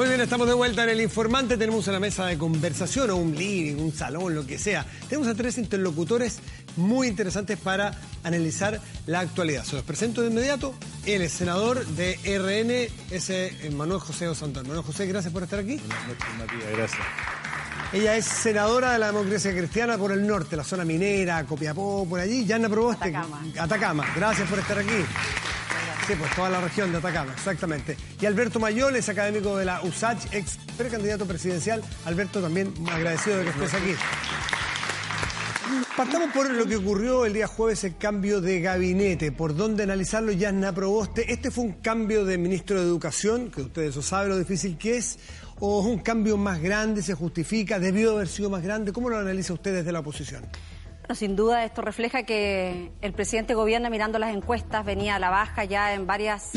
Muy bien, estamos de vuelta en el informante. Tenemos una mesa de conversación o un living, un salón, lo que sea. Tenemos a tres interlocutores muy interesantes para analizar la actualidad. Se los presento de inmediato. Él es senador de RN, es eh, Manuel José Osantón. Manuel José, gracias por estar aquí. Buenas noches, Matías, gracias. Ella es senadora de la democracia cristiana por el norte, la zona minera, Copiapó, por allí. Yanna Proboste. Atacama. Atacama. Gracias por estar aquí. Pues toda la región de Atacama, exactamente. Y Alberto Mayol es académico de la USACH, ex precandidato presidencial. Alberto, también agradecido de que estés aquí. Partamos por lo que ocurrió el día jueves, el cambio de gabinete. ¿Por dónde analizarlo? Yasna Proboste. ¿Este fue un cambio de ministro de Educación, que ustedes eso saben lo difícil que es? ¿O es un cambio más grande, se justifica? ¿Debió haber sido más grande? ¿Cómo lo analiza usted desde la oposición? Bueno, sin duda esto refleja que el presidente gobierna mirando las encuestas, venía a la baja ya en varias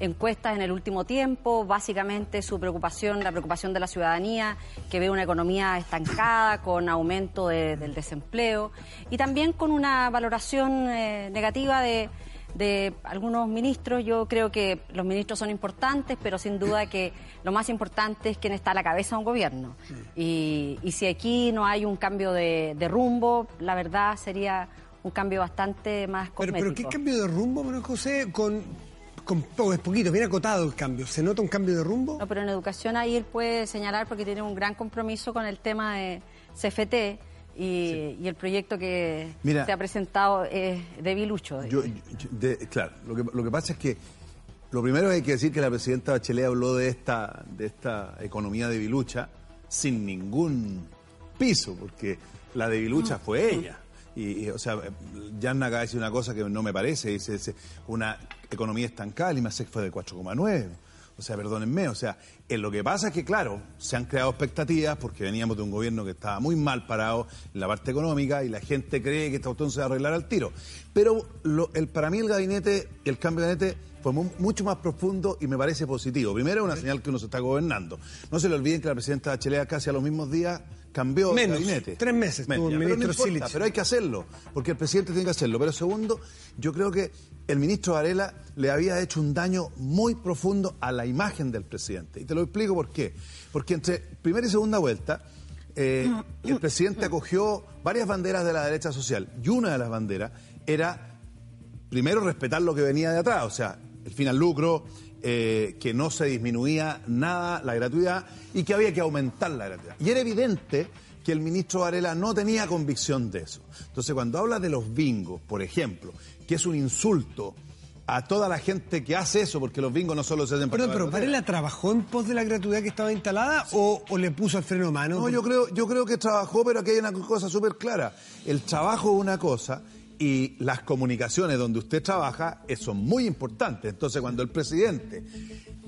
encuestas en el último tiempo, básicamente su preocupación, la preocupación de la ciudadanía, que ve una economía estancada, con aumento de- del desempleo y también con una valoración eh, negativa de, de algunos ministros. Yo creo que los ministros son importantes, pero sin duda que lo más importante es quién está a la cabeza de un gobierno. Y, y si aquí no hay un cambio de, de rumbo, la verdad sería un cambio bastante más Pero, cosmético. pero ¿qué cambio de rumbo, Manuel José? Con, con es poquito, bien acotado el cambio. ¿Se nota un cambio de rumbo? No, pero en educación ahí él puede señalar porque tiene un gran compromiso con el tema de CFT y, y el proyecto que Mira. se ha presentado es debilucho. Yo, yo- de- claro, lo que, lo que pasa es que lo primero que hay que decir que la presidenta Bachelet habló de esta, de esta economía de Bilucha sin ningún piso, porque la de Bilucha fue ella. Y, y, o sea, Yanna acaba de decir una cosa que no me parece, dice, dice, una economía estancada, el IMASEC fue de 4,9. O sea, perdónenme, o sea, eh, lo que pasa es que, claro, se han creado expectativas porque veníamos de un gobierno que estaba muy mal parado en la parte económica y la gente cree que esta cuestión se va a arreglar al tiro. Pero el, para mí el gabinete, el cambio de gabinete fue mu- mucho más profundo y me parece positivo. Primero, una señal que uno se está gobernando. No se le olviden que la presidenta Bachelet casi a los mismos días cambió Menos, de gabinete. tres meses tuvo el pero no importa, pero hay que hacerlo, porque el presidente tiene que hacerlo. Pero segundo, yo creo que el ministro Varela le había hecho un daño muy profundo a la imagen del presidente. Y te lo explico por qué. Porque entre primera y segunda vuelta, eh, el presidente acogió varias banderas de la derecha social. Y una de las banderas era primero respetar lo que venía de atrás, o sea, el fin al lucro, eh, que no se disminuía nada la gratuidad y que había que aumentar la gratuidad. Y era evidente que el ministro Varela no tenía convicción de eso. Entonces, cuando habla de los bingos, por ejemplo, que es un insulto a toda la gente que hace eso, porque los bingos no solo se hacen para pero pagar ¿Varela trabajó en pos de la gratuidad que estaba instalada o, o le puso el freno a mano? No, yo creo, yo creo que trabajó, pero aquí hay una cosa súper clara. El trabajo es una cosa y las comunicaciones donde usted trabaja eh, son muy importantes. Entonces, cuando el presidente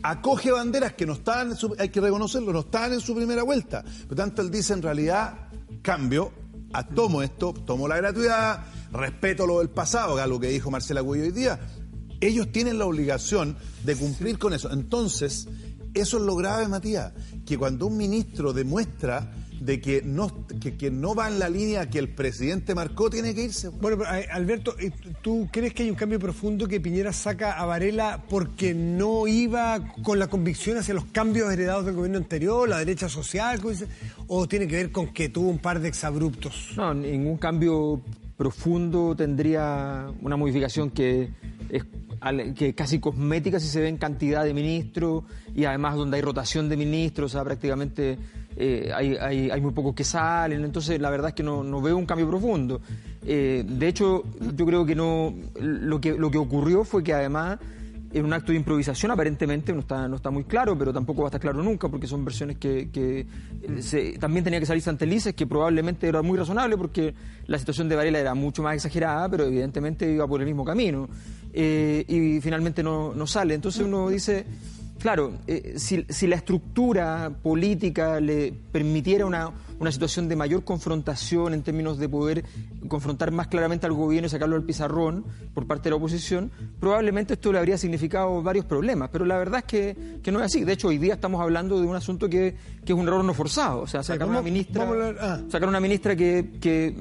acoge banderas que no estaban, en su- hay que reconocerlo, no estaban en su primera vuelta. Por tanto, él dice en realidad, cambio, a- tomo esto, tomo la gratuidad, respeto lo del pasado, que es algo que dijo Marcela Cuello hoy día. Ellos tienen la obligación de cumplir con eso. Entonces, eso es lo grave, Matías, que cuando un ministro demuestra de que no, que, que no va en la línea que el presidente marcó, tiene que irse. Bueno, pero, eh, Alberto, eh, ¿tú crees que hay un cambio profundo que Piñera saca a Varela porque no iba con la convicción hacia los cambios heredados del gobierno anterior, la derecha social, o tiene que ver con que tuvo un par de exabruptos? No, ningún cambio profundo tendría una modificación que es que casi cosmética si se ve en cantidad de ministros y además donde hay rotación de ministros, o sea, prácticamente eh, hay, hay- muy pocos que salen, entonces la verdad es que no, veo un cambio profundo. Eh, de hecho, yo creo que no que, lo que ocurrió fue que además en un acto de improvisación, aparentemente, no está, no está muy claro, pero tampoco va a estar claro nunca, porque son versiones que, eh, también tenía que salir Santelices, que probablemente era muy razonable, porque la situación de Varela era mucho más exagerada, pero evidentemente iba por el mismo camino. Eh, y finalmente no, no sale. Entonces uno dice, Claro, eh, si, si, la estructura política le permitiera una, una, situación de mayor confrontación en términos de poder confrontar más claramente al gobierno y sacarlo al pizarrón por parte de la oposición, probablemente esto le habría significado varios problemas. Pero la verdad es que, que no es así. De hecho, hoy día estamos hablando de un asunto que, que es un error no forzado. O sea, sacar una ministra, ah. sacar una ministra que, que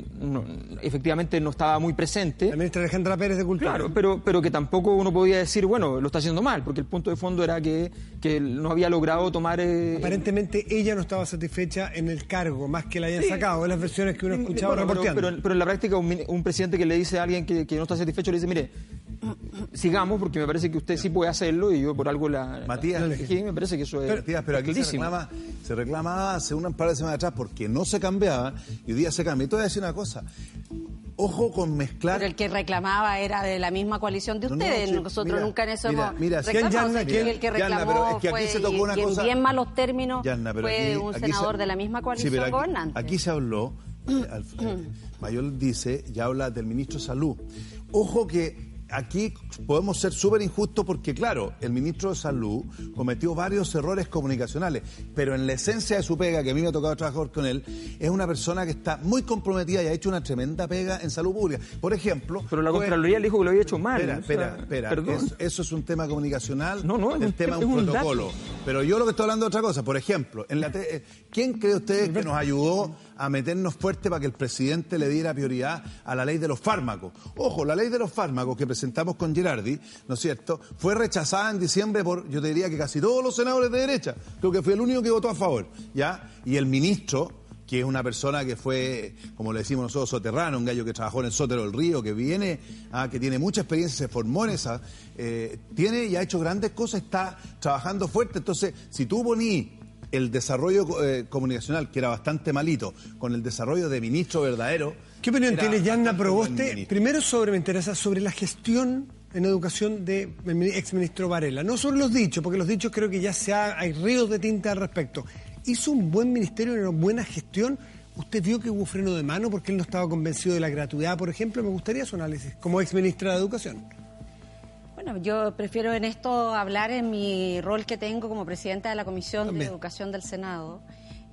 efectivamente no estaba muy presente. La ministra Alejandra Pérez de Cultura. Claro, pero, pero que tampoco uno podía decir, bueno, lo está haciendo mal, porque el punto de fondo era que que, no había logrado tomar... Eh, Aparentemente ella no estaba satisfecha en el cargo, más que la hayan sacado, en las versiones que uno ha escuchado pero, pero, en la práctica un, presidente que le dice a alguien que, no está satisfecho le dice, mire, sigamos porque me parece que usted sí puede hacerlo y yo por algo la... Matías, me parece que eso es... Matías, pero aquí se reclama, se reclamaba hace un par de semanas atrás porque no se cambiaba y hoy día se cambia. Y te voy a decir una cosa, ojo con mezclar. Pero el que reclamaba era de la misma coalición de ustedes. Nosotros nunca en eso mira, hemos mira, reclamado. el que reclamó es que aquí se tocó una cosa... en bien malos términos fue un senador de la misma coalición aquí, gobernante. Aquí se habló, eh, Mayor dice, ya habla del ministro de Salud. Ojo que aquí podemos ser súper injustos porque, claro, el ministro de Salud cometió varios errores comunicacionales, pero en la esencia de su pega, que a mí me ha tocado trabajar con él, es una persona que está muy comprometida y ha hecho una tremenda pega en salud pública. Por ejemplo... Pero la Contraloría le dijo que lo había hecho mal. Espera, espera, espera. Eso, es un tema comunicacional, no, no, el tema es un, protocolo. Pero yo lo que estoy hablando de otra cosa. Por ejemplo, en la eh, ¿quién cree usted que nos ayudó a meternos fuerte para que el presidente le diera prioridad a la ley de los fármacos. Ojo, la ley de los fármacos que presentamos con Girardi, ¿no es cierto?, fue rechazada en diciembre por, yo te diría que casi todos los senadores de derecha. Creo que fue el único que votó a favor, ¿ya? Y el ministro, que es una persona que fue, como le decimos nosotros, soterrano, un gallo que trabajó en el Sótero del Río, que viene, ah, que tiene mucha experiencia, se formó en esa, eh, tiene y ha hecho grandes cosas, está trabajando fuerte. Entonces, si tú poní el desarrollo eh, comunicacional, que era bastante malito, con el desarrollo de ministro verdadero. ¿Qué opinión tiene Yanna Proboste? Primero sobre, me interesa, sobre la gestión en educación del exministro Varela. No sobre los dichos, porque los dichos creo que ya se ha, hay ríos de tinta al respecto. ¿Hizo un buen ministerio, una buena gestión? ¿Usted vio que hubo freno de mano porque él no estaba convencido de la gratuidad, por ejemplo? Me gustaría su análisis como exministra de Educación. Bueno, yo prefiero en esto hablar en mi rol que tengo como presidenta de la Comisión de Educación del Senado.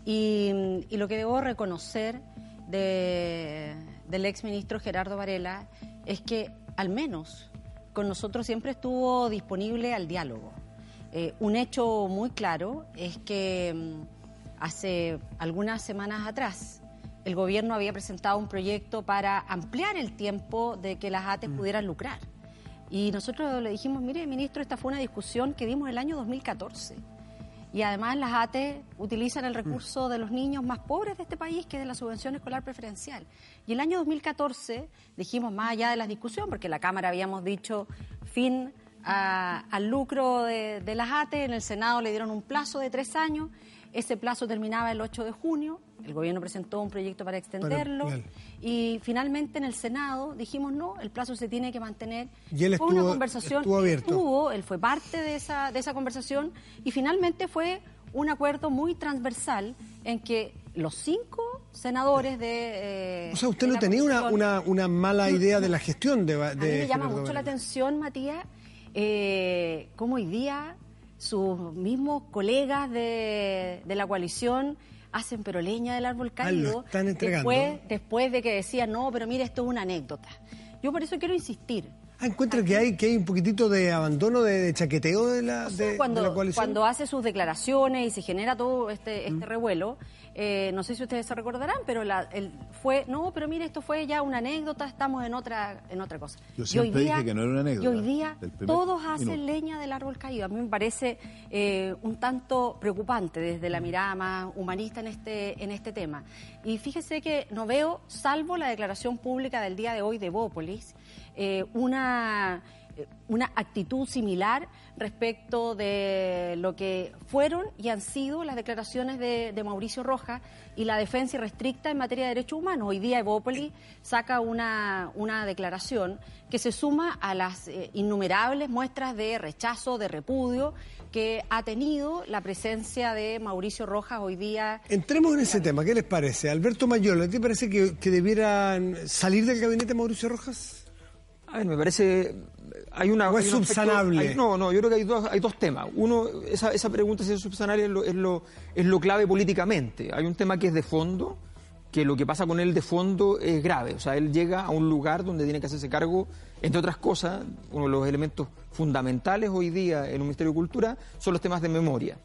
Y, lo que debo reconocer de, del exministro Gerardo Varela es que al menos con nosotros siempre estuvo disponible al diálogo. Eh, un hecho muy claro es que mm, hace algunas semanas atrás el gobierno había presentado un proyecto para ampliar el tiempo de que las ATES mm. pudieran lucrar. Y nosotros le dijimos, mire, ministro, esta fue una discusión que dimos el año 2014. Y además las ATE utilizan el recurso de los niños más pobres de este país, que es de la subvención escolar preferencial. Y el año 2014 dijimos, más allá de la discusión, porque la Cámara habíamos dicho fin al lucro de, de las ATE, en el Senado le dieron un plazo de tres años, ese plazo terminaba el 8 de junio, el gobierno presentó un proyecto para extenderlo y finalmente en el Senado dijimos no, el plazo se tiene que mantener. Y él estuvo, una conversación estuvo abierto. él fue parte de esa, de esa conversación y finalmente fue un acuerdo muy transversal en que los cinco senadores de... Eh, o sea, usted no tenía una, una, una, mala idea de la gestión de... de a mí me llama mucho la atención, Matías, eh, cómo hoy día sus mismos colegas de, de la coalición hacen pero leña del árbol ah, caído después, después de que decían, no, pero mire, esto es una anécdota. Yo por eso quiero insistir. Ah, encuentra que hay que hay un poquitito de abandono, de, chaqueteo de la, cuando, la coalición. Cuando hace sus declaraciones y se genera todo este, este mm. revuelo, eh, no sé si ustedes se recordarán, pero la, el, fue, no, pero mire, esto fue ya una anécdota, estamos en otra, en otra cosa. Yo siempre dije que no era una anécdota. Y hoy día todos hacen leña del árbol caído. A mí me parece eh, un tanto preocupante desde la mirada más humanista en este, en este tema. Y fíjese que no veo, salvo la declaración pública del día de hoy de Bópolis, eh, una una actitud similar respecto de lo que fueron y han sido las declaraciones de, Mauricio Rojas y la defensa irrestricta en materia de derechos humanos. Hoy día Evópoli saca una, una declaración que se suma a las eh, innumerables muestras de rechazo, de repudio que ha tenido la presencia de Mauricio Rojas hoy día. Entremos en ese tema, ¿qué les parece? Alberto Mayolo, ¿te parece que, que debieran salir del gabinete Mauricio Rojas? A ver, me parece hay una... ¿O es hay un aspecto- subsanable? hay- no, no, yo creo que hay dos, hay dos temas. Uno, esa, esa pregunta si es subsanable es lo, es, lo, es lo clave políticamente. Hay un tema que es de fondo, que lo que pasa con él de fondo es grave. O sea, él llega a un lugar donde tiene que hacerse cargo, entre otras cosas, uno de los elementos fundamentales hoy día en un Ministerio de Cultura son los temas de memoria.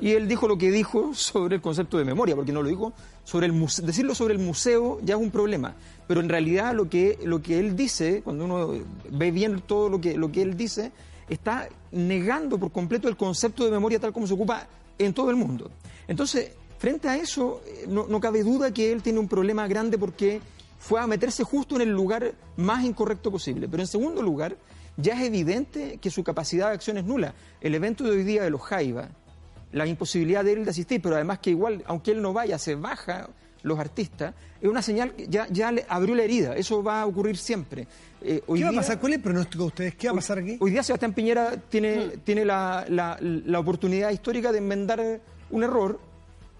Y él dijo lo que dijo sobre el concepto de memoria, porque no lo dijo sobre el museo. Decirlo sobre el museo ya es un problema, pero en realidad lo que, lo que él dice, cuando uno ve bien todo lo que, lo que él dice, está negando por completo el concepto de memoria tal como se ocupa en todo el mundo. Entonces, frente a eso, eh, no, no cabe duda que él tiene un problema grande porque fue a meterse justo en el lugar más incorrecto posible. Pero en segundo lugar, ya es evidente que su capacidad de acción es nula. El evento de hoy día de los Jaiba, la imposibilidad de él de asistir, pero además que igual, aunque él no vaya, se baja los artistas, es una señal que ya, ya le abrió la herida. Eso va a ocurrir siempre. Eh, hoy ¿Qué va a pasar? ¿Cuál es el pronóstico de ustedes? ¿Qué va a pasar aquí? Hoy día Sebastián Piñera tiene, tiene la, la- la oportunidad histórica de enmendar un error,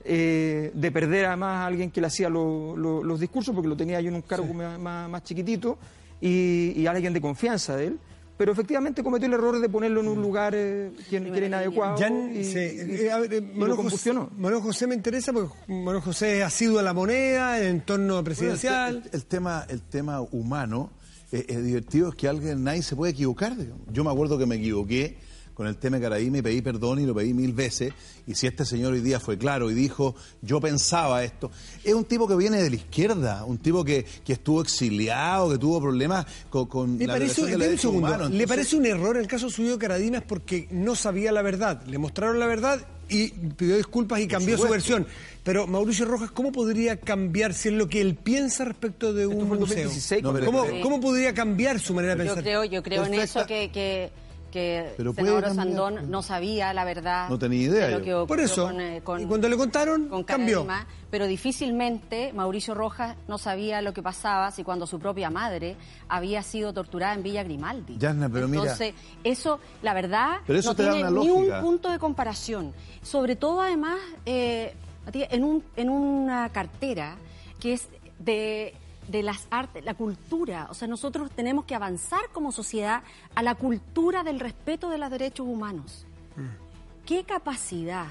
eh, de perder además a alguien que le hacía lo- lo- los discursos, porque lo tenía yo en un cargo más, más- más chiquitito, y, y alguien de confianza de él. Pero efectivamente cometió el error de ponerlo en un lugar eh, que, que era inadecuado. Ya, y, sí, eh, a ver, eh, Manuel José, combustionó. Manuel José me interesa porque Manuel José ha sido a la moneda, en el entorno Bueno, presidencial. el, el- el tema, el tema humano eh, es divertido, es que alguien, nadie se puede equivocar. digamos. Yo me acuerdo que me equivoqué con el tema de Caraí, y pedí perdón y lo pedí mil veces. Y si este señor hoy día fue claro y dijo, yo pensaba esto, es un tipo que viene de la izquierda, un tipo que, que estuvo exiliado, que tuvo problemas con, con ¿Le la parece, de un. ¿le parece un error el caso suyo de Caradinas porque no sabía la verdad? Le mostraron la verdad y pidió disculpas y cambió su versión. Pero Mauricio Rojas, ¿cómo podría cambiar si es lo que él piensa respecto de un museo? 2016, No, pero- ¿Cómo, cómo podría cambiar su manera de Yo pensar? creo, yo creo en eso que, que, que Pero senador. Osandón no sabía la verdad. No tenía idea de lo que Por ocurrió eso, con, eh, con- y cuando le contaron, con cambió. Pero difícilmente Mauricio Rojas no sabía lo que pasaba si cuando su propia madre había sido torturada en Villa Grimaldi. Yasna, pero mira- Entonces, eso, la verdad, Pero eso no tiene ni un punto de comparación. Sobre todo, además, eh, en, un, en una cartera que es de de las artes, la cultura. O sea, nosotros tenemos que avanzar como sociedad a la cultura del respeto de los derechos humanos. ¿Qué capacidad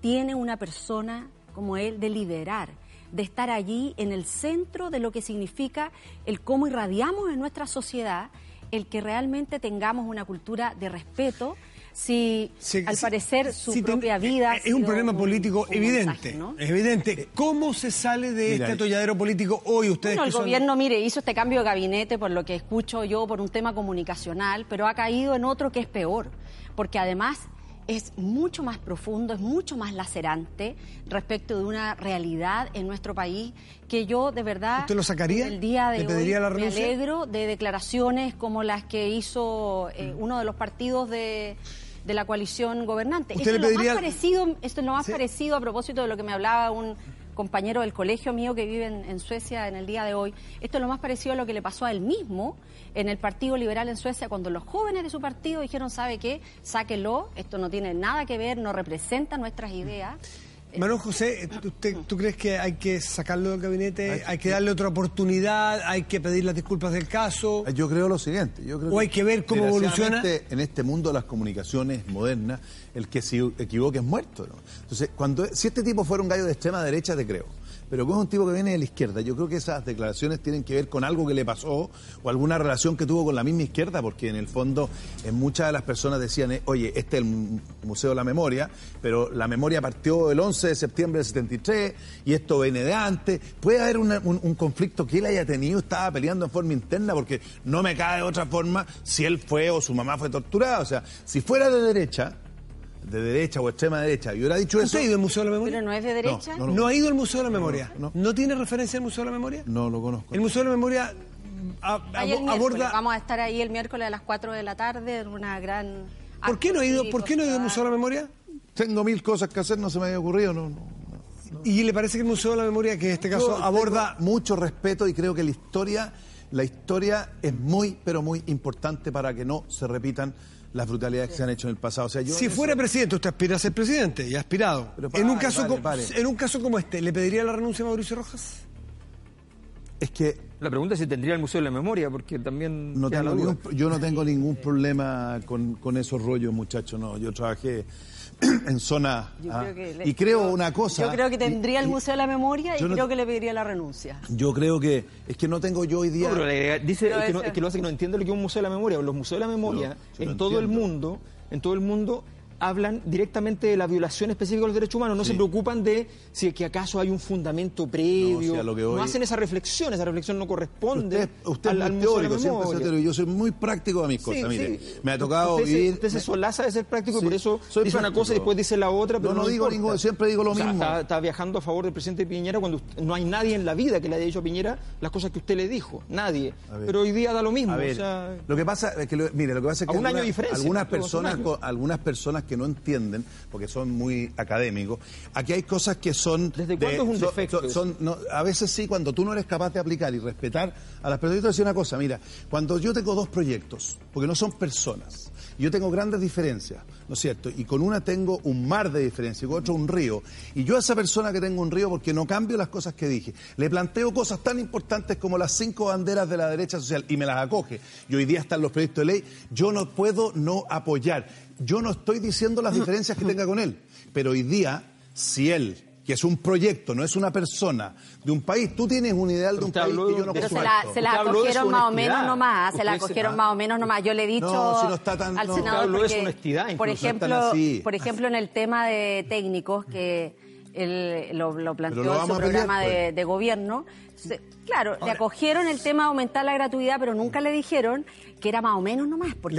tiene una persona como él de liderar, de estar allí en el centro de lo que significa el cómo irradiamos en nuestra sociedad, el que realmente tengamos una cultura de respeto? Si Sí, al sí, parecer su sí, ten- propia vida... Es un problema político un evidente. montaje, ¿no? Es evidente. ¿Cómo se sale de Mira, este atolladero político hoy ustedes Bueno, que el son- gobierno, mire, hizo este cambio de gabinete por lo que escucho yo, por un tema comunicacional, pero ha caído en otro que es peor, porque además es mucho más profundo, es mucho más lacerante respecto de una realidad en nuestro país que yo de verdad ¿Usted lo sacaría? el día de ¿Le hoy la me alegro de declaraciones como las que hizo eh, uno de los partidos de de la coalición gobernante. ¿Usted Esto es lo más parecido, esto es lo más Sí. parecido a propósito de lo que me hablaba un compañero del colegio mío que vive en, en Suecia en el día de hoy. Esto es lo más parecido a lo que le pasó a él mismo en el Partido Liberal en Suecia cuando los jóvenes de su partido dijeron, ¿sabe qué? Sáquelo, esto no tiene nada que ver, no representa nuestras ideas. Manuel José, ¿usted, ¿tú crees que hay que sacarlo del gabinete? ¿Hay que darle otra oportunidad? ¿Hay que pedir las disculpas del caso? Yo creo lo siguiente. Yo creo O hay que ver cómo evoluciona. En este mundo de las comunicaciones modernas, el que se equivoque es muerto. ¿no? Entonces, cuando si este tipo fuera un gallo de extrema derecha, te creo. Pero como es un tipo que viene de la izquierda, yo creo que esas declaraciones tienen que ver con algo que le pasó o alguna relación que tuvo con la misma izquierda, porque en el fondo en muchas de las personas decían, eh, oye, este es el mu- Museo de la Memoria, pero la memoria partió el 11 de septiembre del 73 y esto viene de antes. Puede haber un, un conflicto que él haya tenido, estaba peleando en forma interna, porque no me cae de otra forma si él fue o su mamá fue torturada. O sea, si fuera de derecha, de derecha o extrema derecha, y hubiera dicho eso... ¿Usted ha ido al Museo de la Memoria? Pero no es de derecha. no, ¿No ha ido al Museo de la Memoria? No, No, tiene referencia al Museo de la Memoria? No lo conozco. El Museo de la Memoria a- aborda... Vamos a estar ahí el miércoles a las 4 de la tarde en una gran... ¿Por qué no ha ido, ¿por qué no ha ido al Museo de la Memoria? Tengo mil cosas que hacer, no se me había ocurrido, no, no. ¿Y le parece que el Museo de la Memoria, que en este caso Yo aborda... mucho respeto y creo que la historia, la historia es muy, pero muy importante para que no se repitan las brutalidades que se han hecho en el pasado. O sea, yo Si fuera presidente, usted aspira a ser presidente y ha aspirado. Pero en, un caso pare, co- pare. en un caso como este, ¿le pediría la renuncia a Mauricio Rojas? Es que La pregunta es si tendría el Museo de la Memoria, porque también... no tengo ningún- yo no tengo ningún problema con, con esos rollos, muchachos. No, yo trabajé en zona Yo ah, creo que le- y creo una cosa. Yo creo que y- tendría el y- Museo de la Memoria y no- creo que le pediría la renuncia. Yo creo que es que no tengo yo hoy día. No, pero le- dice Pero que, no- es que lo hace que no entiende lo que es un museo de la memoria. Los museos de la memoria en todo el mundo, en todo el mundo hablan directamente de la violación específica de los derechos humanos, no Sí. se preocupan de si que acaso hay un fundamento previo, No, sí, a lo que voy- hacen esa reflexión, esa reflexión no corresponde Usted, usted al, es muy teórico, siempre Memoria. teórico. Yo soy muy práctico a mis Sí, cosas. Mire, sí. me ha tocado usted vivir. Se, usted se solaza de ser práctico y por eso soy dice una cosa y después dice la otra, pero No, no digo ningún- siempre digo lo O sea, mismo. Está, está viajando a favor del presidente Piñera cuando usted- no hay nadie en la vida que le haya dicho a Piñera las cosas que usted le dijo. Nadie. Pero hoy día da lo mismo. A ver, o sea, lo que pasa es que, mire, lo que pasa es que algunas, es personas, algunas personas que no entienden, porque son muy académicos, aquí hay cosas que son. ¿Desde cuándo es un son- defecto son- son- no, a veces sí, cuando tú no eres capaz de aplicar y respetar a las personas. Yo te voy a decir una cosa, mira, cuando yo tengo dos proyectos, porque no son personas, yo tengo grandes diferencias, ¿no es cierto? Y con una tengo un mar de diferencia y con otra un río. Y yo a esa persona que tengo un río, porque no cambio las cosas que dije, le planteo cosas tan importantes como las cinco banderas de la derecha social y me las acoge. Y hoy día están los proyectos de ley, yo no puedo no apoyar. Yo no estoy diciendo las diferencias que tenga con él, pero hoy día, si él que es un proyecto, no es una persona de un país. Tú tienes un ideal de un país habló que yo no Pero se la, se la acogieron más o menos nomás, se la acogieron más o menos nomás. Yo le he dicho No, si no está tan- al no. senador porque, honestidad, por ejemplo, por ejemplo en el tema de técnicos que él lo, lo planteó lo en su pelear, programa de, pues. de gobierno. Se- claro, le acogieron el tema de aumentar la gratuidad, pero nunca le dijeron que era más o menos nomás, porque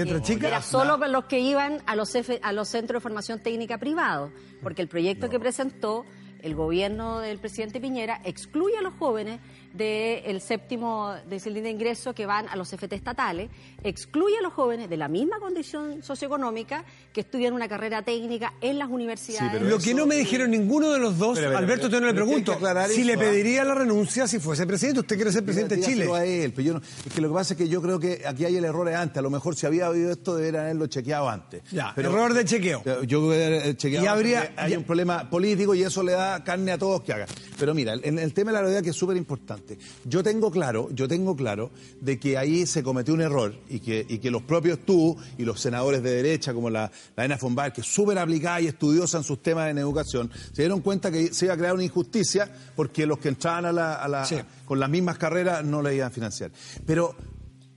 era solo para los que iban a los, F- a los centros de formación técnica privados, porque el proyecto que presentó el gobierno del presidente Piñera excluye a los jóvenes del séptimo decil de ingreso que van a los FT estatales, excluye a los jóvenes de la misma condición socioeconómica que estudian una carrera técnica en las universidades. pero Lo que no me dijeron ninguno de los dos, Alberto, yo no le pregunto si eso, le ¿ah? pediría la renuncia si fuese presidente. Usted quiere ser presidente de Chile. A él, pero yo no- es que lo que pasa es que yo creo que aquí hay el error de antes. A lo mejor si había habido esto, deberían haberlo chequeado antes. Ya, error de chequeo. Yo creo que haber chequeado Y habría- hay ya- un problema político y eso le da carne a todos que hagan. Pero mira, en el tema de la realidad que es súper importante. Yo tengo claro, yo tengo claro de que ahí se cometió un error y que, y que los propios tú y los senadores de derecha, como la, la Ena que es súper aplicada y estudiosa en sus temas en educación, se dieron cuenta que se iba a crear una injusticia porque los que entraban a la, a la- Sí. con las mismas carreras no le iban a financiar. Pero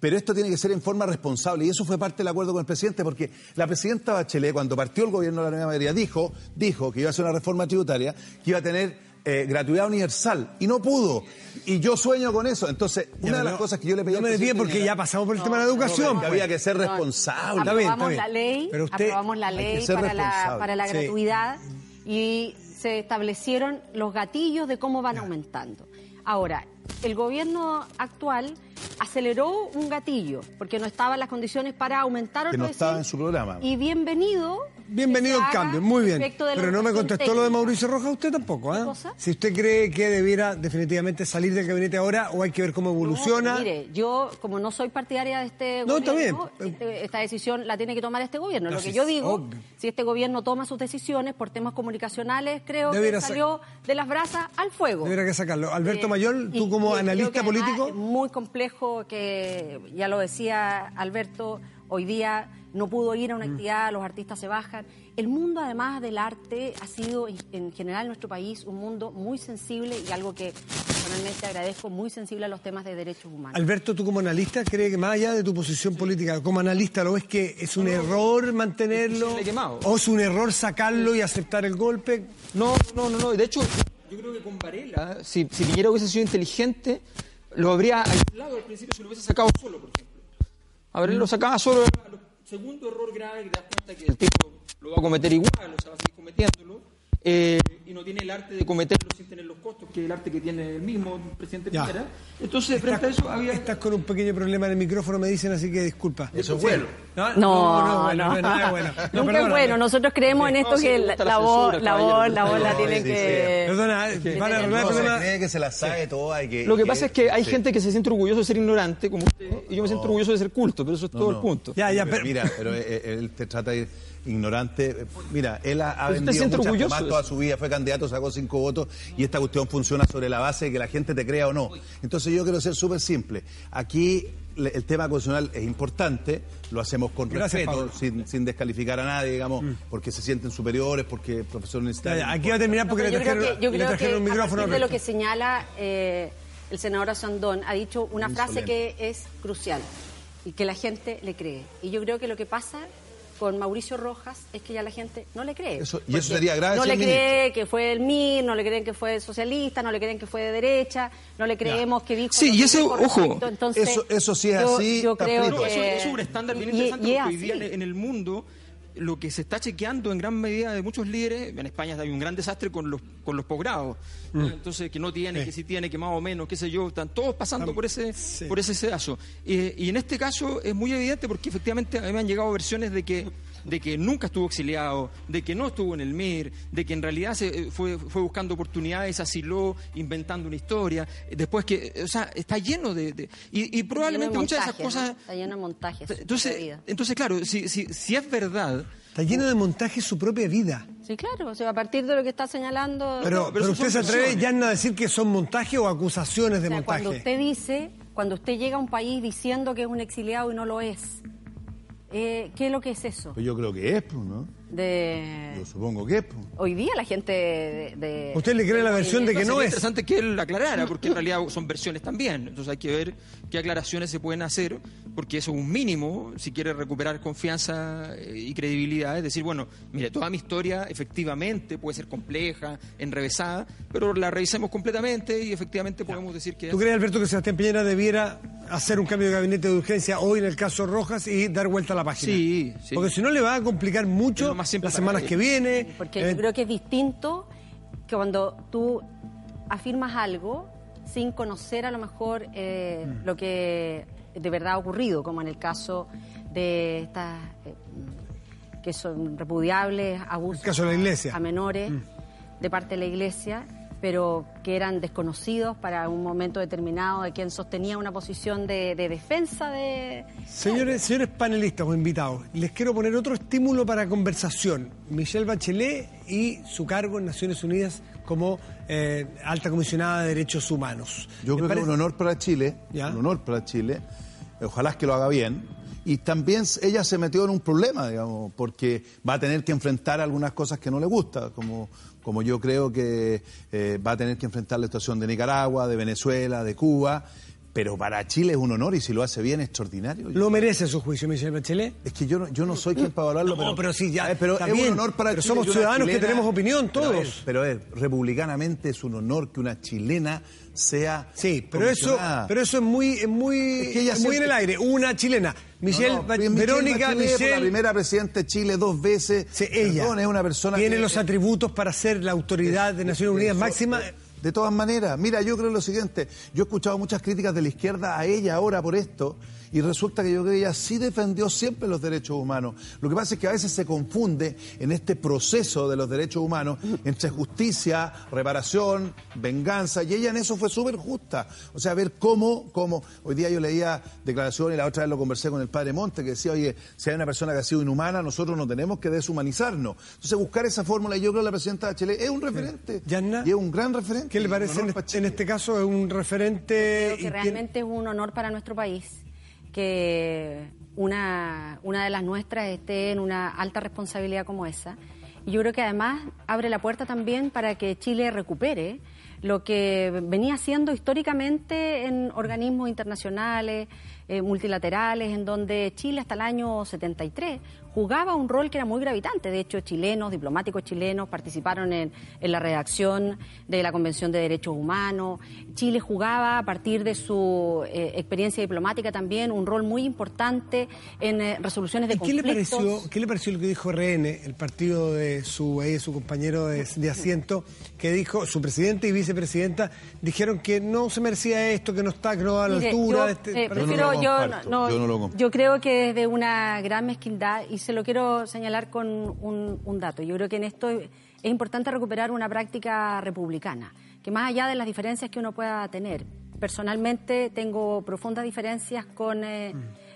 pero esto tiene que ser en forma responsable y eso fue parte del acuerdo con el presidente porque la presidenta Bachelet cuando partió el gobierno de la nueva mayoría dijo, dijo que iba a hacer una reforma tributaria que iba a tener eh, gratuidad universal y no pudo. Y yo sueño con eso. Entonces, Ya, una de las cosas que yo le pedí No me desvíe porque ya pasamos por el tema de la educación. que pues. había que ser responsable. Está bien, está aprobamos bien. la ley, Pero usted- aprobamos la ley para la, para la Sí. gratuidad y se establecieron los gatillos de cómo van aumentando. Ahora, el gobierno actual aceleró un gatillo porque no estaban las condiciones para aumentar Que otro no estaba en su programa. Y bienvenido. Bienvenido el cambio, muy bien. Pero no me contestó lo de. Mauricio Rojas usted tampoco. ¿Qué cosa? Si usted cree que debiera definitivamente salir del gabinete ahora o hay que ver cómo evoluciona. No, mire, yo como no soy partidaria de este No, está gobierno, bien. este- esta decisión la tiene que tomar este gobierno. No, Lo que yo digo, obvio. si este gobierno toma sus decisiones por temas comunicacionales, creo Debiera que sa- salió de las brasas al fuego. Debería que sacarlo. Alberto Eh, Mayol, y- tú como y analista político. Es muy complejo que, ya lo decía Alberto, hoy día no pudo ir a Mm. una actividad, los artistas se bajan. El mundo, además del arte, ha sido en- en general en nuestro país un mundo muy sensible y algo que personalmente agradezco, muy sensible a los temas de derechos humanos. Alberto, tú como analista, ¿crees que más allá de tu posición política, como analista, lo ves que es un error mantenerlo? ¿O es un error sacarlo y aceptar el golpe? No, no, no, no. De hecho, yo creo que con Varela, si, si Piñera hubiese sido inteligente, lo habría aislado al principio si lo hubiese sacado solo, por ejemplo. A Varela lo sacaba solo. Segundo error grave que te cuenta que el tipo lo va a cometer igual, o sea, va a seguir cometiéndolo. eh, y no tiene el arte de cometerlo sin tener los costos, que es el arte que tiene el mismo presidente Ya. Piñera. Entonces, frente a eso había... Estás con un pequeño problema en el micrófono, me dicen, así que disculpa. Eso es bueno. No, No, no, no, bueno, no, no es bueno. No, Nunca es bueno. Nosotros creemos en esto sí, que la, gusta la la voz, la voz, la voz la tienen sí, que. Perdona, que arreglar el se que la sabe toda y que... Lo que pasa es que hay sí. gente que se siente orgulloso de ser ignorante, como usted, y yo me siento orgulloso de ser culto, pero eso es todo el punto. Ya, ya, pero mira, pero eh, eh, él te trata de... ignorante. Mira, él ha, vendido muchas toda su vida, fue candidato, sacó cinco votos y esta cuestión funciona sobre la base de que la gente te crea o no. Entonces yo quiero ser súper simple. Aquí el tema constitucional es importante, lo hacemos con Gracias, respeto, sin, sin descalificar a nadie, digamos, porque se sienten superiores, porque el profesor necesita... ya, Aquí va a terminar porque No, le pero yo creo trajeron, que, yo le creo trajeron que un micrófono. de lo que señala eh, el senador Asandón, ha dicho una frase que es crucial y que la gente le cree. Y yo creo que lo que pasa con Mauricio Rojas es que ya la gente no le cree. Eso- y eso sería grave No le cree que fue el MIR, no le creen que fue socialista, no le creen que fue de derecha, no le creemos que dijo... Sí, y ese, ojo. Entonces, eso- eso sí es yo- así, Yo creo. No, que... eso, eso es un estándar bien interesante y es porque hoy día en el mundo lo que se está chequeando en gran medida de muchos líderes, en España hay un gran desastre con los, con los posgrados, ¿no? entonces que no tiene, que sí tiene, que más o menos, qué sé yo, están todos pasando por ese, sí. por ese sedazo. Eh, y en este caso es muy evidente porque efectivamente a mí me han llegado versiones de que de que nunca estuvo exiliado, de que no estuvo en el MIR, de que en realidad se eh, fue, fue buscando oportunidades, asiló, inventando una historia, después que, o sea, está lleno de... de- y, y probablemente muchas de esas montajes, ¿no? cosas... Está lleno de montajes. su propia Entonces, vida. entonces claro, si, si, si es verdad, Está lleno de montaje su propia vida. Sí, claro, o sea, a partir de lo que está señalando... Pero, pero usted se atreve versiones. ya a decir que son montaje o acusaciones de O sea, montaje. cuando usted dice, cuando usted llega a un país diciendo que es un exiliado y no lo es, eh, ¿qué es lo que es eso? Pues yo creo que es, pues, ¿no? De... Yo supongo que es, pues. Hoy día la gente de... de- ¿Usted le cree la versión de que no es? interesante que él aclarara, porque en realidad son versiones también. Entonces hay que ver qué aclaraciones se pueden hacer, porque eso es un mínimo si quiere recuperar confianza eh, y credibilidad. Es decir, bueno, mire, toda mi historia efectivamente puede ser compleja, enrevesada, pero la revisemos completamente y efectivamente podemos decir que... ¿Tú crees, Alberto, que Sebastián Piñera debiera hacer un cambio de gabinete de urgencia hoy en el caso Rojas y dar vuelta a la página? Sí, sí. Porque si no le va a complicar mucho más las semanas que viene. Porque Eh, yo creo que es distinto que cuando tú afirmas algo sin conocer a lo mejor eh, Mm. lo que de verdad ha ocurrido, como en el caso de estas eh, que son repudiables abusos El caso de la Iglesia. Mm. a menores de parte de la Iglesia, pero que eran desconocidos para un momento determinado de quien sostenía una posición de, de defensa de... Señores, señores panelistas o invitados, les quiero poner otro estímulo para conversación. Michelle Bachelet y su cargo en Naciones Unidas como eh, alta comisionada de derechos humanos. Yo ¿Les creo que es un honor para Chile, Ya. un honor para Chile. Ojalá es que lo haga bien. Y también ella se metió en un problema, digamos, porque va a tener que enfrentar algunas cosas que no le gusta, como, como yo creo que eh, va a tener que enfrentar la situación de Nicaragua, de Venezuela, de Cuba. Pero para Chile es un honor y si lo hace bien, extraordinario. ¿Lo merece su juicio, Michelle Bachelet? Es que yo no, yo no soy quien para valorarlo, No, pero, pero sí, ya, Eh, pero está es un honor para pero Chile somos ciudadanos que tenemos opinión, todos. es- Pero es, republicanamente es un honor que una chilena sea Sí, pero eso, pero eso es muy, es muy, Es que ella es muy en el aire. Una chilena. Michelle, No, Michelle Verónica, Bachelet, por la Michelle. primera presidenta de Chile dos veces. Sí, ella Perdón, es una persona tiene que- los atributos para ser la autoridad de Naciones Unidas máxima. De, todas maneras, mira, yo creo lo siguiente. Yo he escuchado muchas críticas de la izquierda a ella ahora por esto. Y resulta que yo creo que ella sí defendió siempre los derechos humanos. Lo que pasa es que a veces se confunde en este proceso de los derechos humanos entre justicia, reparación, venganza. Y ella en eso fue súper justa. O sea, ver cómo, cómo. Hoy día yo leía declaraciones y la otra vez lo conversé con el padre Monte que decía, oye, si hay una persona que ha sido inhumana, nosotros no tenemos que deshumanizarnos. Entonces, buscar esa fórmula, y yo creo que la presidenta Bachelet es un referente. Yanna, Y es un gran referente. ¿Qué le parece en, este- en Chile. este caso? Es un referente. Creo y que tiene- realmente es un honor para nuestro país que una, una de las nuestras esté en una alta responsabilidad como esa. Y yo creo que además abre la puerta también para que Chile recupere lo que venía haciendo históricamente en organismos internacionales, eh, multilaterales, en donde Chile hasta el año 73 jugaba un rol que era muy gravitante. De hecho, chilenos, diplomáticos chilenos participaron en, en la redacción de la Convención de Derechos Humanos. Chile jugaba, a partir de su eh, experiencia diplomática también, un rol muy importante en eh, resoluciones de ¿Y ¿Qué le, conflictos. pareció, ¿Qué le pareció lo que dijo RN, el partido de su, ahí, de su compañero de, de asiento, que dijo, su presidente y vicepresidenta dijeron que no se merecía esto, que no está, que no va a la altura yo, de Yo no lo prefiero- yo, comparto, no- yo no lo comparto. yo creo que es de una gran mezquindad y se lo quiero señalar con un, un dato. Yo creo que en esto es importante recuperar una práctica republicana, que más allá de las diferencias que uno pueda tener, personalmente tengo profundas diferencias con eh,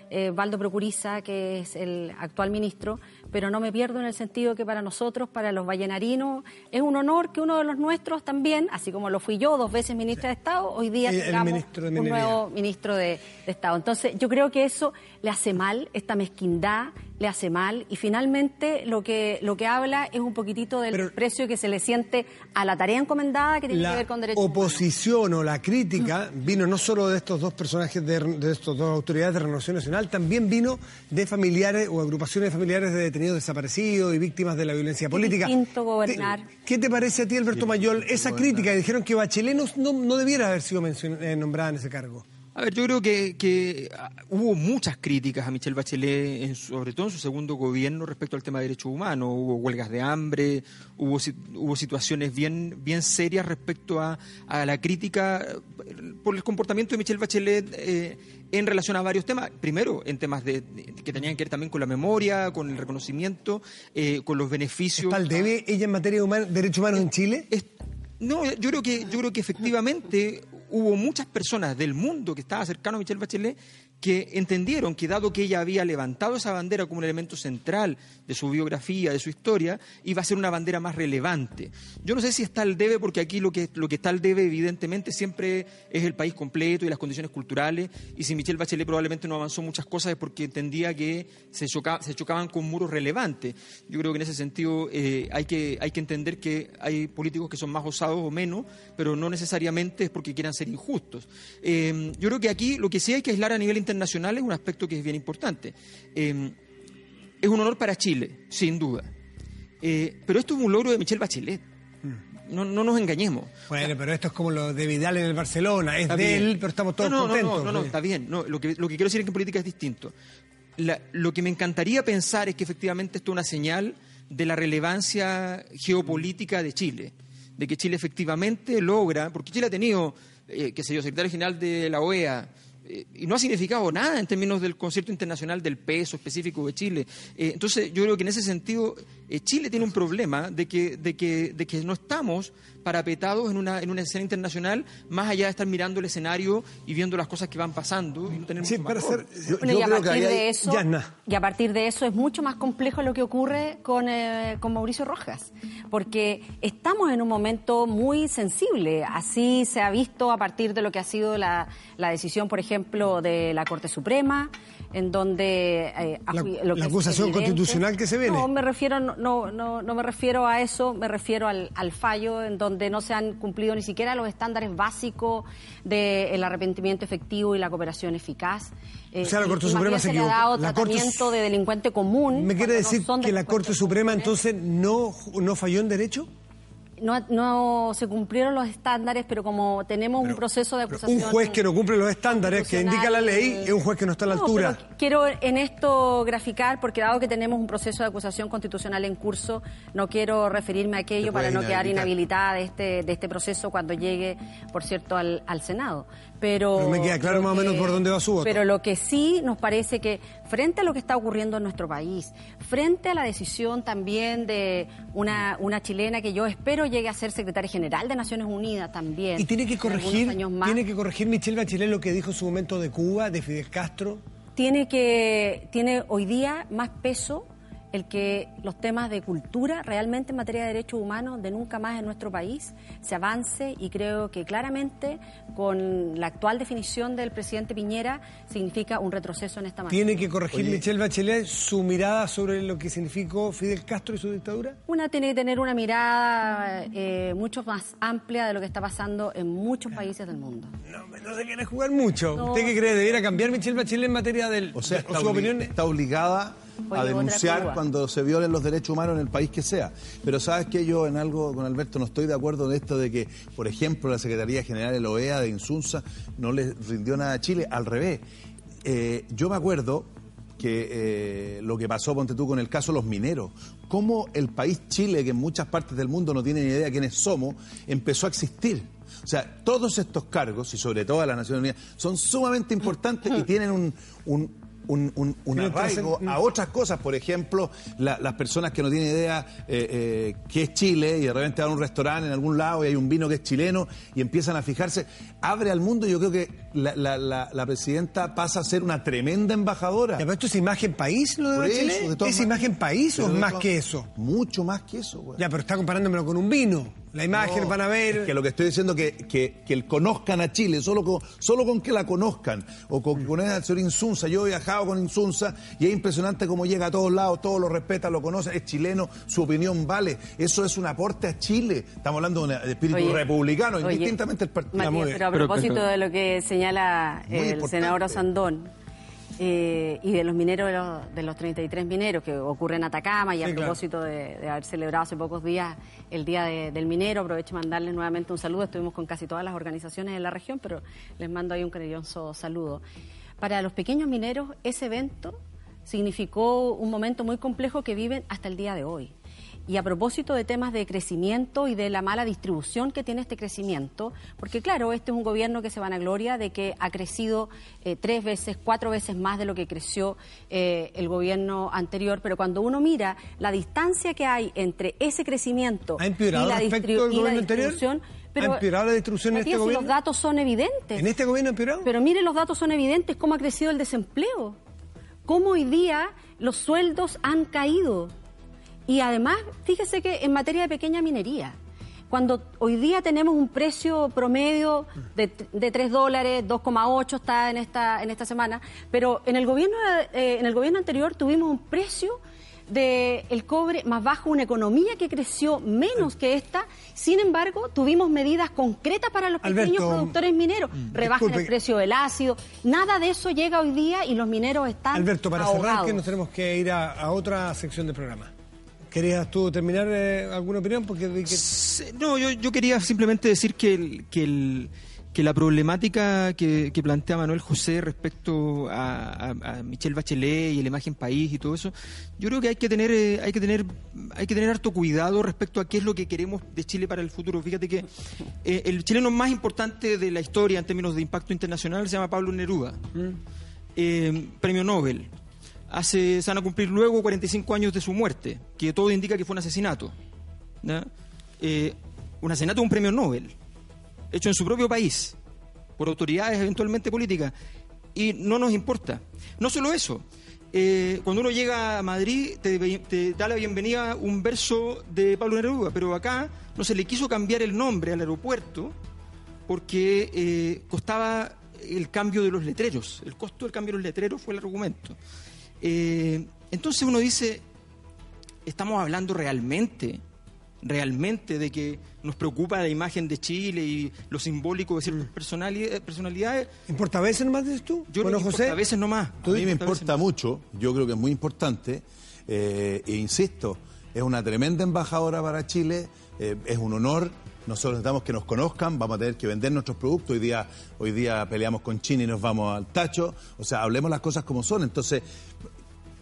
eh, Valdo Procuriza, que es el actual ministro, pero no me pierdo en el sentido que para nosotros, para los vallenarinos, es un honor que uno de los nuestros también, así como lo fui yo, dos veces ministra de Estado, hoy día tengamos un nuevo ministro de, de Estado. Entonces, yo creo que eso le hace mal, esta mezquindad le hace mal, y finalmente lo que, lo que habla es un poquitito del Pero- precio que se le siente a la tarea encomendada que tiene que La ver con derechos humanos. oposición o la crítica vino no solo de estos dos personajes, de, de estos dos autoridades de Renovación Nacional, también vino de familiares o agrupaciones de familiares de detenidos desaparecidos y víctimas de la violencia política. distinto gobernar. ¿Qué, te parece a ti, Alberto Mayol, esa crítica? Dijeron que Bachelet no, no, no debiera haber sido mencion- eh, nombrada en ese cargo. A ver, yo creo que, que, ah, hubo muchas críticas a Michelle Bachelet, en sobre todo en su segundo gobierno, respecto al tema de derechos humanos. Hubo huelgas de hambre, hubo, hubo situaciones bien, bien serias respecto a, a la crítica eh, por el comportamiento de Michelle Bachelet eh, en relación a varios temas. Primero, en temas de, que tenían que ver también con la memoria, con el reconocimiento, eh, con los beneficios. ¿Está al debe ella en materia de human- derechos humanos en Chile? Es- no, yo creo que yo creo que efectivamente hubo muchas personas del mundo que estaban cercano a Michelle Bachelet que entendieron que dado que ella había levantado esa bandera como un elemento central de su biografía, de su historia, iba a ser una bandera más relevante. Yo no sé si está al debe, porque aquí lo que, lo que está al debe evidentemente siempre es el país completo y las condiciones culturales, y si Michelle Bachelet probablemente no avanzó muchas cosas es porque entendía que se, choca- se chocaban con muros relevantes. Yo creo que en ese sentido eh, hay, que, hay que entender que hay políticos que son más osados o menos, pero no necesariamente es porque quieran ser injustos. Eh, yo creo que aquí lo que sí hay que aislar a nivel internacional es un aspecto que es bien importante. Eh, es un honor para Chile, sin duda. Eh, pero esto es un logro de Michelle Bachelet. No, no nos engañemos. Bueno, pero esto es como lo de Vidal en el Barcelona. Es de bien. él, pero estamos todos no, no, no, contentos. No, no, no, está bien. No, lo, que, lo que quiero decir es que en política es distinto. La- lo que me encantaría pensar es que efectivamente esto es una señal de la relevancia geopolítica de Chile. De que Chile efectivamente logra, porque Chile ha tenido, eh, qué sé yo, secretario general de la OEA, y no ha significado nada en términos del concierto internacional del peso específico de Chile. Eh, entonces, yo creo que en ese sentido, eh, Chile tiene un problema de que, de que, de que no estamos parapetados en una, en una escena internacional, más allá de estar mirando el escenario y viendo las cosas que van pasando y no tener Sí, para ser. Yo- Bueno, y a creo que de eso, y a partir de eso es mucho más complejo lo que ocurre con, eh, con Mauricio Rojas, porque estamos en un momento muy sensible. Así se ha visto a partir de lo que ha sido la, la decisión, por ejemplo, de la Corte Suprema, en donde eh, La- lo que la es acusación evidente- constitucional que se viene. No, me refiero no, no, no, no me refiero a eso, me refiero al, al fallo en donde no se han cumplido ni siquiera los estándares básicos del arrepentimiento efectivo y la cooperación eficaz. Eh, O sea, la Corte y Suprema bien se le ha dado La tratamiento de delincuente común. ¿Me quiere no decir que la Corte Suprema entonces no, no falló en derecho? No, no se cumplieron los estándares, pero como tenemos un proceso de acusación... Un juez que no cumple los estándares que indica la ley es un juez que no está a la No, altura. pero quiero en esto graficar, porque dado que tenemos un proceso de acusación constitucional en curso, no quiero referirme a aquello para no quedar inhabilitada de este, de este proceso cuando llegue, por cierto, al, al Senado. Pero, Pero me queda claro más o menos por dónde va su voto. Pero lo que sí nos parece que, frente a lo que está ocurriendo en nuestro país, frente a la decisión también de una, una chilena que yo espero llegue a ser secretaria general de Naciones Unidas también. Y tiene que corregir, tiene que corregir Michelle Bachelet lo que dijo en su momento de Cuba, de Fidel Castro. tiene que tiene hoy día más peso el que los temas de cultura realmente en materia de derechos humanos de nunca más en nuestro país se avance y creo que claramente con la actual definición del presidente Piñera significa un retroceso en esta materia. ¿Tiene que corregir Michelle Bachelet su mirada sobre lo que significó Fidel Castro y su dictadura? Una tiene que tener una mirada eh, mucho más amplia de lo que está pasando en muchos países del mundo. No, no se quiere jugar mucho. No. ¿Usted qué cree? ¿Debiera cambiar Michelle Bachelet en materia del, O sea, está, su opinión? está obligada a denunciar cuando se violen los derechos humanos en el país que sea. Pero sabes que yo en algo con Alberto no estoy de acuerdo en esto de que, por ejemplo, la Secretaría General de la OEA de Insunza no le rindió nada a Chile. Al revés. Eh, yo me acuerdo que eh, lo que pasó, ponte tú, con el caso de los mineros. Cómo el país Chile, que en muchas partes del mundo no tiene ni idea quiénes somos, empezó a existir. O sea, todos estos cargos, y sobre todo a las Naciones Unidas, son sumamente importantes y tienen un, un, un, un- arraigo a otras cosas. Por ejemplo, la- las personas que no tienen idea eh, eh, qué es Chile y de repente van a un restaurante en algún lado y hay un vino que es chileno y empiezan a fijarse, abre al mundo. Yo creo que la, la- la- la presidenta pasa a ser una tremenda embajadora. Pero esto es imagen país, lo de Por eso, de ¿Es imagen país o Pero es más todas- que eso? Mucho más que eso, güey. Ya, pero está comparándomelo con un vino. La imagen No, van a ver. es que lo que estoy diciendo que, que, que el conozcan a Chile, solo con, solo con que la conozcan, o con, con el señor Insunza, yo he viajado con Insunza y es impresionante cómo llega a todos lados, todos lo respetan, lo conocen, es chileno, su opinión vale. Eso es un aporte a Chile. Estamos hablando de un espíritu Oye, republicano, oye, indistintamente el partido. Matías, pero a propósito pero- de lo que señala Muy el importante. senador Osandón eh, y de los mineros, de los, de los 33 mineros que ocurren en Atacama y a Sí, claro. propósito de, de haber celebrado hace pocos días el Día de- del Minero, aprovecho de mandarles nuevamente un saludo. Estuvimos con casi todas las organizaciones de la región, pero les mando ahí un cariñoso saludo. Para los pequeños mineros, ese evento significó un momento muy complejo que viven hasta el día de hoy. Y a propósito de temas de crecimiento y de la mala distribución que tiene este crecimiento, porque claro, este es un gobierno que se vanagloria de que ha crecido eh, tres veces, cuatro veces más de lo que creció eh, el gobierno anterior, pero cuando uno mira la distancia que hay entre ese crecimiento ¿Ha empeorado y la, respecto distribu- al y la gobierno anterior? distribución, ¿Ha empeorado la distribución en este Matías, si gobierno? los datos son evidentes. ¿En este gobierno ha empeorado? Pero mire, los datos son evidentes, cómo ha crecido el desempleo, cómo hoy día los sueldos han caído. Y además, fíjese que en materia de pequeña minería, cuando hoy día tenemos un precio promedio de, de 3 dólares, 2,8 está en esta, en esta semana, pero en el gobierno, eh, en el gobierno anterior tuvimos un precio del el cobre más bajo, una economía que creció menos que esta, sin embargo, tuvimos medidas concretas para los pequeños productores mineros, rebajan disculpe. el precio del ácido, nada de eso llega hoy día y los mineros están Alberto, para cerrar, que nos tenemos que ir a, a otra sección del programa. ¿Querías tú terminar eh, alguna opinión? Porque que... No, yo, yo quería simplemente decir que, el- que, el- que la problemática que, que plantea Manuel José respecto a, a- a Michelle Bachelet y la imagen país y todo eso, yo creo que hay que tener eh, hay que tener hay que tener harto cuidado respecto a qué es lo que queremos de Chile para el futuro. Fíjate que eh, el chileno más importante de la historia en términos de impacto internacional se llama Pablo Neruda, eh, premio Nobel. Hace, se van a cumplir luego 45 años de su muerte, que todo indica que fue un asesinato. Eh, un asesinato de un premio Nobel, hecho en su propio país, por autoridades eventualmente políticas, y no nos importa. No solo eso, eh, cuando uno llega a Madrid te, te da la bienvenida un verso de Pablo Neruda, pero acá no se le quiso cambiar el nombre al aeropuerto porque eh, costaba el cambio de los letreros, el costo del cambio de los letreros fue el argumento. Eh, entonces uno dice, ¿estamos hablando realmente, realmente de que nos preocupa la imagen de Chile y lo simbólico de ciertas personalidades? personalidades? ¿Importa a veces nomás dices tú? Yo bueno, que José, a veces nomás. A mí me importa mucho, yo creo que es muy importante, eh, e insisto, es una tremenda embajadora para Chile, eh, es un honor. Nosotros necesitamos que nos conozcan, vamos a tener que vender nuestros productos. Hoy día, hoy día peleamos con China y nos vamos al tacho. O sea, hablemos las cosas como son. Entonces,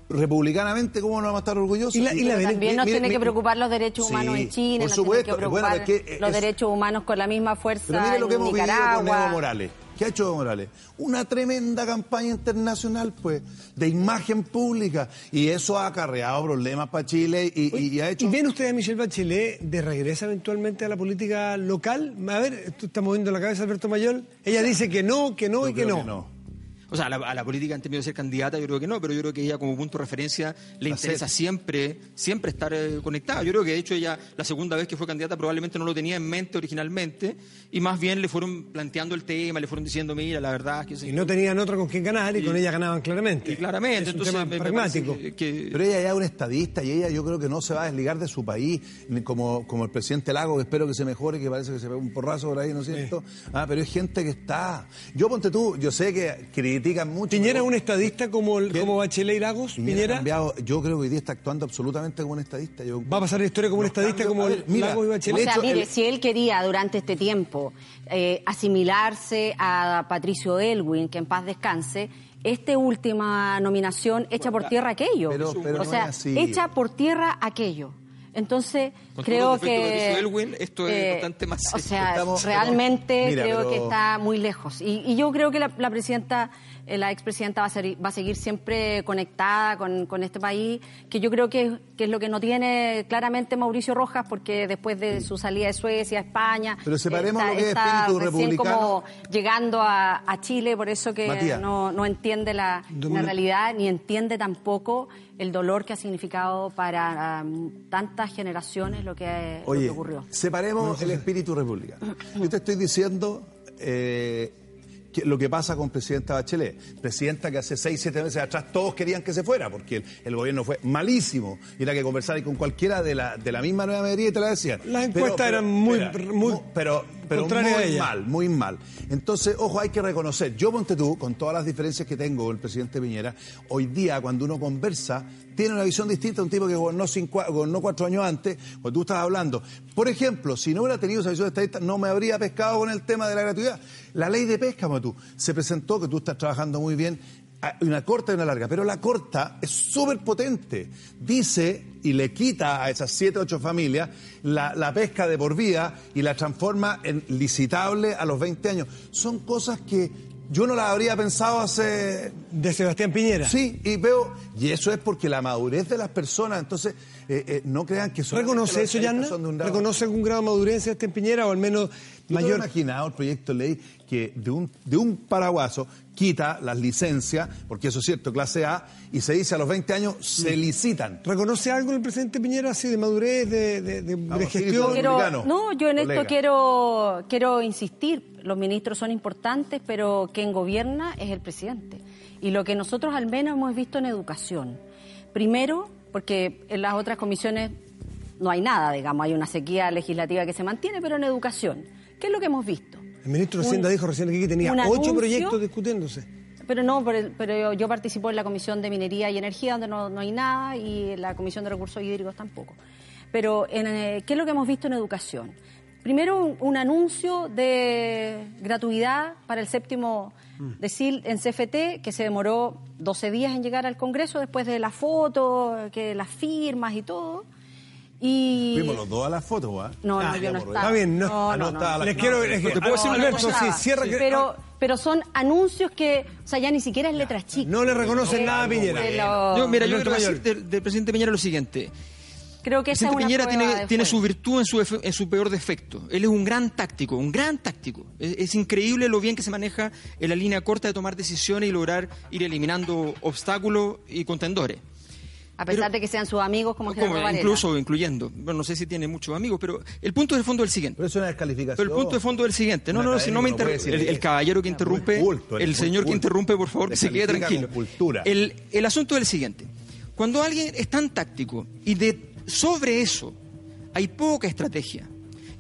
republicanamente, ¿cómo no vamos a estar orgullosos? Y la- y la Pero Mire, también nos mire, tiene que mire, preocupar los derechos sí, humanos en China, por nos supuesto. tienen que Bueno, preocupar es que los derechos humanos con la misma fuerza Pero mire lo que en hemos vivido con. Evo Morales. ¿Qué ha hecho Evo Morales? Una tremenda campaña internacional, pues, de imagen pública. Y eso ha acarreado problemas para Chile y, y- y ha hecho... ¿Y ven a Michelle Bachelet de regresa eventualmente a la política local? A ver, tú estás moviendo la cabeza, Alberto Mayor. Ella dice que no, que no Yo y que no. O sea, a la, a la política en términos de ser candidata, yo creo que no, pero yo creo que ella como punto de referencia le interesa ser. siempre, siempre estar eh, conectada. Yo creo que de hecho ella, la segunda vez que fue candidata, probablemente no lo tenía en mente originalmente, y más bien le fueron planteando el tema, le fueron diciendo, mira, la verdad es que sí. Y no tenían otra con quien ganar y, con ella ganaban claramente. Y claramente, Es un entonces tema me- me pragmático. que- Pero ella ya es una estadista y ella yo creo que no se va a desligar de su país, como, como el presidente Lago, que espero que se mejore, que parece que se ve un porrazo por ahí, ¿no es cierto? Ah, pero es gente que está... Yo, ponte tú, yo sé que critican mucho... ¿Piñera es un estadista como, el- como Bachelet y Lagos? Piñera yo creo que hoy día está actuando absolutamente como un estadista. Yo- ¿Va a pasar la historia como un estadista cambios- como ver, mira, Lagos y O Bachelet? sea, hecho, mire, el- si él quería durante este tiempo eh, asimilarse a Patricio Elwin, que en paz descanse, esta última nominación echa por tierra aquello. Pero- pero o no sea, es así. echa por tierra aquello. Entonces, Con creo que... eh, Patricio Elwin, esto es bastante más O sea, Estamos- realmente Mira, creo pero- que está muy lejos. Y, y yo creo que la, la presidenta eh, la expresidenta va a, ser- va a seguir siempre conectada con, con este país, que yo creo que, que es lo que no tiene claramente Mauricio Rojas, porque después de su salida de Suecia, España, Pero separemos está, lo que es está espíritu recién republicano. como llegando a, a Chile, por eso que Matías. no, no entiende la, realidad, ni entiende tampoco el dolor que ha significado para um, tantas generaciones lo que, lo que Oye, ocurrió. separemos el espíritu republicano. Yo te estoy diciendo eh, lo que pasa con presidenta Bachelet. Presidenta que hace seis, siete meses atrás todos querían que se fuera, porque el, el gobierno fue malísimo. Y era que conversar con cualquiera de la, de la misma nueva mayoría y te la decían. Las encuestas eran muy- muy no, pero, a muy ella. mal, muy mal. Entonces, ojo, hay que reconocer. Yo, ponte tú, con todas las diferencias que tengo con el presidente Piñera, hoy día, cuando uno conversa, tiene una visión distinta a un tipo que gobernó, cinco, gobernó cuatro años antes, cuando tú estabas hablando. Por ejemplo, si no hubiera tenido esa visión estadista, no me habría pescado con el tema de la gratuidad. La ley de pesca, tú, se presentó, que tú estás trabajando muy bien, una corta y una larga, pero la corta es súper potente. Dice y le quita a esas siete, ocho familias la, la pesca de por vida y la transforma en licitable a los 20 años. Son cosas que yo no las habría pensado hace De Sebastián Piñera. Sí, y veo, y eso es porque la madurez de las personas, entonces, eh, eh, no crean que solamente ¿Reconoce eso, Yanna? son de un grado. ¿Reconoce algún grado de madurez de Sebastián Piñera o al menos ¿Tú te has mayor? imaginado el proyecto de ley que de un, de un paraguaso quita las licencias, porque eso es cierto, clase A, y se dice a los 20 años se licitan? ¿Reconoce algo el presidente Piñera así de madurez, de, de- de- de Vamos, gestión? Quiero- no, yo en colega. esto quiero, quiero insistir. Los ministros son importantes, pero quien gobierna es el presidente. Y lo que nosotros al menos hemos visto en educación. Primero, porque en las otras comisiones no hay nada, digamos, hay una sequía legislativa que se mantiene, pero en educación. ¿Qué es lo que hemos visto? El ministro de Un- Hacienda dijo recién aquí que tenía ocho proyectos discutiéndose. Pero no, pero, pero yo, yo participo en la Comisión de Minería y Energía, donde no, no hay nada, y en la Comisión de Recursos Hídricos tampoco. Pero, en, eh, ¿qué es lo que hemos visto en educación? Primero, un, un anuncio de gratuidad para el séptimo decil en CFT, que se demoró 12 días en llegar al Congreso después de la foto, que las firmas y todo. Y... Fuimos los dos a la foto, ¿va? No, no, Ah, yo no estaba. Está bien, no. No, Ah, no no, no. estaba la- Les quiero es que- ¿Te puedo decir una Alberto, sí, cierra que- Pero, pero son anuncios que, o sea, ya ni siquiera es letras chicas. No le reconocen nada a Piñera. Lo- Yo, mira, yo quiero decir Mayor. del, presidente Piñera lo siguiente. Creo que El esa es presidente una Piñera tiene, tiene su virtud en su, en su peor defecto. Él es un gran táctico, un gran táctico. Es, es increíble lo bien que se maneja en la línea corta de tomar decisiones y lograr ir eliminando obstáculos y contendores. A pesar Pero- de que sean sus amigos como Como Gerardo Varela. incluso incluyendo. Bueno, no sé si tiene muchos amigos, pero el punto del fondo es el siguiente. Pero eso es una descalificación. Pero el punto de fondo es el siguiente. No, no, no, si no me no interrumpe. El, caballero que interrumpe, culto, el señor que interrumpe, por favor, que se quede tranquilo. cultura. El, el asunto es el siguiente. Cuando alguien es tan táctico y de sobre eso hay poca estrategia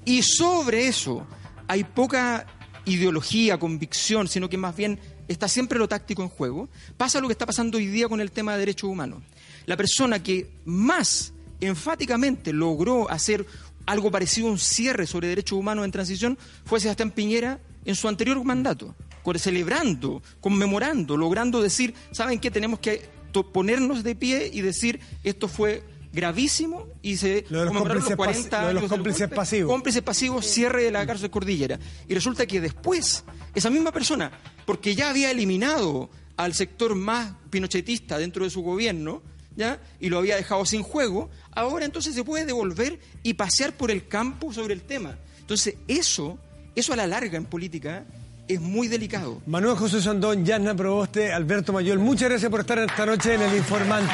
y sobre eso hay poca ideología, convicción, sino que más bien está siempre lo táctico en juego, pasa lo que está pasando hoy día con el tema de derechos humanos. La persona que más enfáticamente logró hacer algo parecido a un cierre sobre derechos humanos en transición fue Sebastián Piñera en su anterior mandato, celebrando, conmemorando, logrando decir, ¿saben qué? Tenemos que ponernos de pie y decir, esto fue gravísimo y se Lo de los cómplices pas- lo de los cómplices golpe. pasivos. Cómplices pasivos, cierre de la cárcel Cordillera. Y resulta que después, esa misma persona, porque ya había eliminado al sector más pinochetista dentro de su gobierno, ¿ya? y lo había dejado sin juego, ahora entonces se puede devolver y pasear por el campo sobre el tema. Entonces, eso, eso a la larga en política es muy delicado. Manuel José Sandón, Yasna Proboste, Alberto Mayol, muchas gracias por estar esta noche en El Informante.